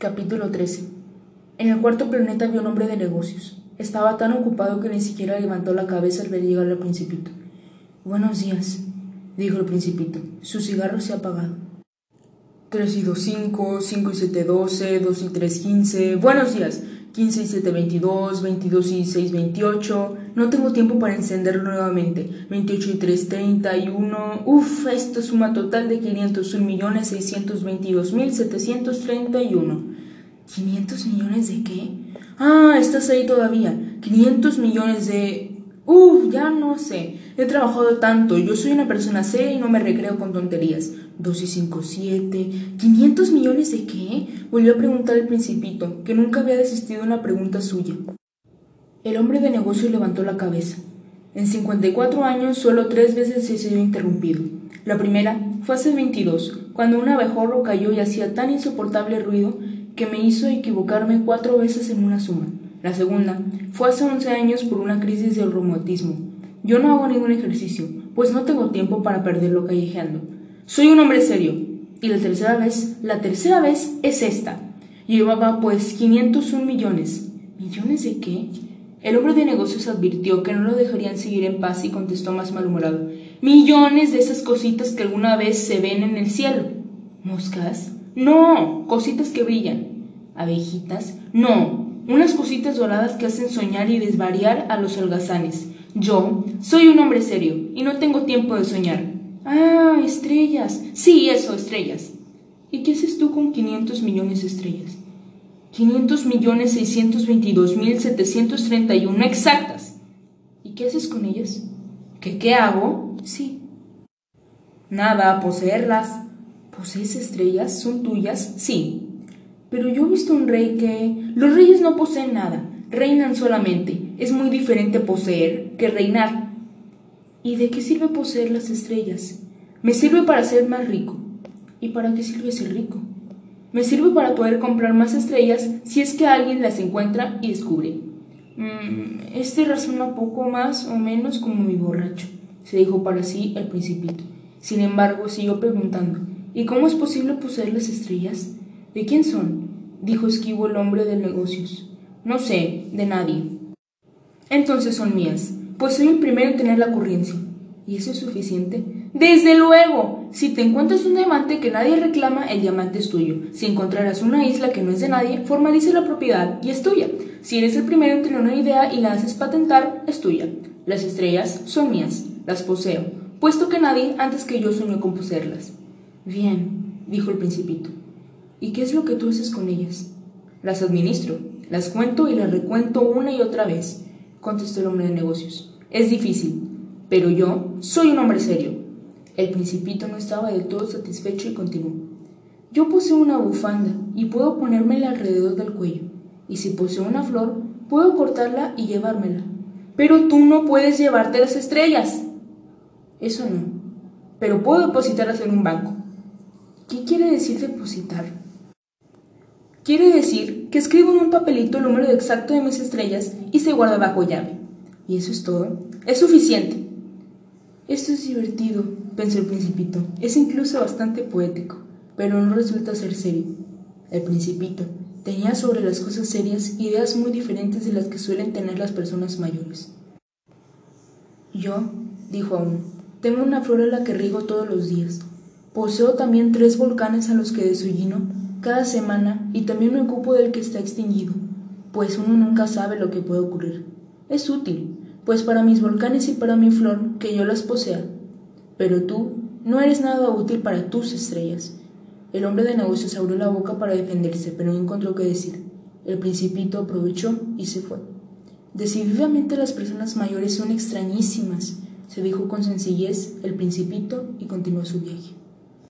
Capítulo 13. En el cuarto planeta vio un hombre de negocios. Estaba tan ocupado que ni siquiera levantó la cabeza al ver llegar al principito. Buenos días, dijo el principito. Su cigarro se ha apagado. Tres y dos cinco, cinco y siete doce, dos y tres quince. Buenos días. 15 y 7, 22, 22 y 6, 28. No tengo tiempo para encenderlo nuevamente. 28 y 3, 31. Uf, esto suma total de 501 millones 622 mil 731. ¿500 millones de qué? Ah, estás ahí todavía. 500 millones de... Uf, ya no sé. He trabajado tanto. Yo soy una persona seria y no me recreo con tonterías. 2 y 5, 7. ¿500 millones de qué? Volvió a preguntar el principito, que nunca había desistido de una pregunta suya. El hombre de negocio levantó la cabeza. En 54 años solo tres veces se sido interrumpido. La primera fue hace 22, cuando un abejorro cayó y hacía tan insoportable ruido que me hizo equivocarme cuatro veces en una suma. La segunda fue hace 11 años por una crisis del reumatismo. Yo no hago ningún ejercicio, pues no tengo tiempo para perderlo callejeando. Soy un hombre serio. Y la tercera vez, la tercera vez es esta. Llevaba pues 501 millones. ¿Millones de qué? El hombre de negocios advirtió que no lo dejarían seguir en paz y contestó más malhumorado. Millones de esas cositas que alguna vez se ven en el cielo. ¿Moscas? No, cositas que brillan. ¿Abejitas? No, unas cositas doradas que hacen soñar y desvariar a los holgazanes. Yo soy un hombre serio y no tengo tiempo de soñar. Ah, estrellas. Sí, eso, estrellas. ¿Y qué haces tú con 500 millones de estrellas? 500 millones 622 mil 731 exactas. ¿Y qué haces con ellas? ¿Qué qué hago? Sí. Nada, poseerlas. ¿Posees estrellas? ¿Son tuyas? Sí. Pero yo he visto un rey que... Los reyes no poseen nada, reinan solamente. Es muy diferente poseer que reinar. ¿Y de qué sirve poseer las estrellas? Me sirve para ser más rico. ¿Y para qué sirve ser rico? Me sirve para poder comprar más estrellas si es que alguien las encuentra y descubre. Mm, este razona poco más o menos como mi borracho, se dijo para sí el principito. Sin embargo, siguió preguntando, ¿y cómo es posible poseer las estrellas? ¿De quién son? dijo esquivo el hombre de negocios. No sé, de nadie. Entonces son mías pues soy el primero en tener la ocurrencia. ¿Y eso es suficiente? Desde luego. Si te encuentras un diamante que nadie reclama, el diamante es tuyo. Si encontraras una isla que no es de nadie, formalice la propiedad y es tuya. Si eres el primero en tener una idea y la haces patentar, es tuya. Las estrellas son mías, las poseo, puesto que nadie antes que yo soñó con poseerlas. Bien, dijo el principito. ¿Y qué es lo que tú haces con ellas? Las administro, las cuento y las recuento una y otra vez, contestó el hombre de negocios. Es difícil, pero yo soy un hombre serio. El principito no estaba del todo satisfecho y continuó. Yo poseo una bufanda y puedo ponérmela alrededor del cuello. Y si poseo una flor, puedo cortarla y llevármela. Pero tú no puedes llevarte las estrellas. Eso no. Pero puedo depositarlas en un banco. ¿Qué quiere decir depositar? Quiere decir que escribo en un papelito el número exacto de mis estrellas y se guarda bajo llave. ¿Y eso es todo? Es suficiente. Esto es divertido, pensó el principito. Es incluso bastante poético, pero no resulta ser serio. El principito tenía sobre las cosas serias ideas muy diferentes de las que suelen tener las personas mayores. Yo, dijo aún, tengo una flor a la que riego todos los días. Poseo también tres volcanes a los que desollino cada semana y también me ocupo del que está extinguido, pues uno nunca sabe lo que puede ocurrir. Es útil, pues para mis volcanes y para mi flor, que yo las posea. Pero tú no eres nada útil para tus estrellas. El hombre de negocios abrió la boca para defenderse, pero no encontró qué decir. El principito aprovechó y se fue. Decididamente las personas mayores son extrañísimas, se dijo con sencillez el principito y continuó su viaje.